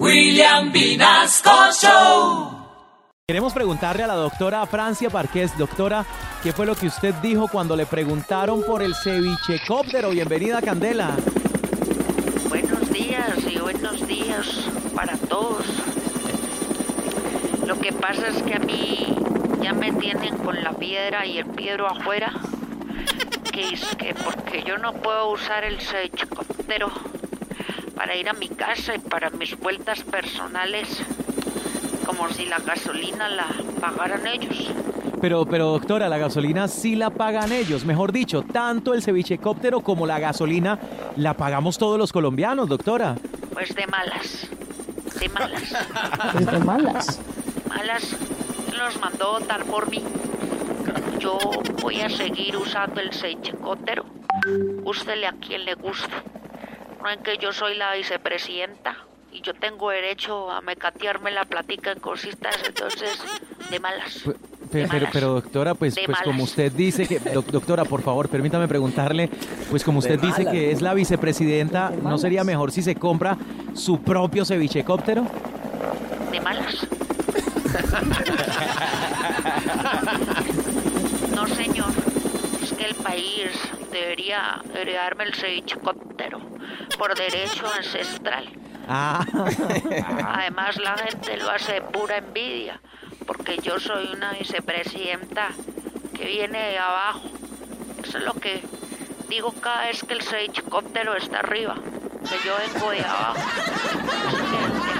William Vinasco Show. Queremos preguntarle a la doctora Francia Parqués, doctora, ¿qué fue lo que usted dijo cuando le preguntaron por el cevichecóptero? Bienvenida, Candela. Buenos días y buenos días para todos. Lo que pasa es que a mí ya me tienen con la piedra y el piedro afuera. Que es que porque yo no puedo usar el cevichecóptero para ir a mi casa y para mis vueltas personales, como si la gasolina la pagaran ellos. Pero, pero doctora, la gasolina sí la pagan ellos. Mejor dicho, tanto el cevichecóptero como la gasolina la pagamos todos los colombianos, doctora. Pues de malas, de malas, Pues de malas. malas. Los mandó votar por mí. Yo voy a seguir usando el cevichecóptero. Ústele a quien le guste. No en que yo soy la vicepresidenta y yo tengo derecho a mecatearme la platica en cositas, entonces, de malas. De Pero, doctora, pues, De pues como usted dice que, doc- doctora, por favor, permítame preguntarle, pues como usted dice que es la vicepresidenta, De ¿no sería mejor si se compra su propio cevichecóptero? de malas. No, señor. Es que el país debería heredarme el cevichecóptero por derecho ancestral. Ah, Además, la gente lo hace de pura envidia, porque yo soy una vicepresidenta que viene de abajo. Eso es lo que digo cada vez que el cevichecóptero está arriba, que yo vengo de abajo.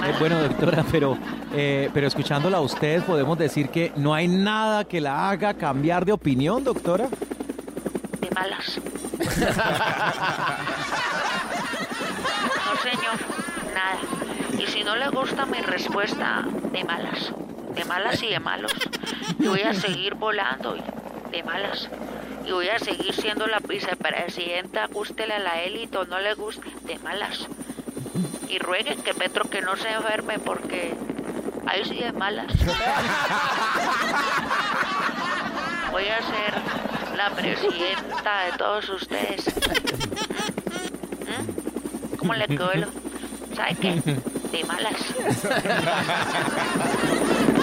Eh, bueno, doctora, pero, eh, pero escuchándola a usted, podemos decir que no hay nada que la haga cambiar de opinión, doctora. De malas. No, señor, nada. Y si no le gusta mi respuesta, de malas. De malas y de malos. Y voy a seguir volando de malas. Y voy a seguir siendo la vicepresidenta, gústele a la élite o no le guste, de malas. Y rueguen que Petro que no se enferme porque ahí sí de malas. Voy a ser la presidenta de todos ustedes. ¿Mm? ¿Cómo le quedó. ¿Sabe qué? De malas.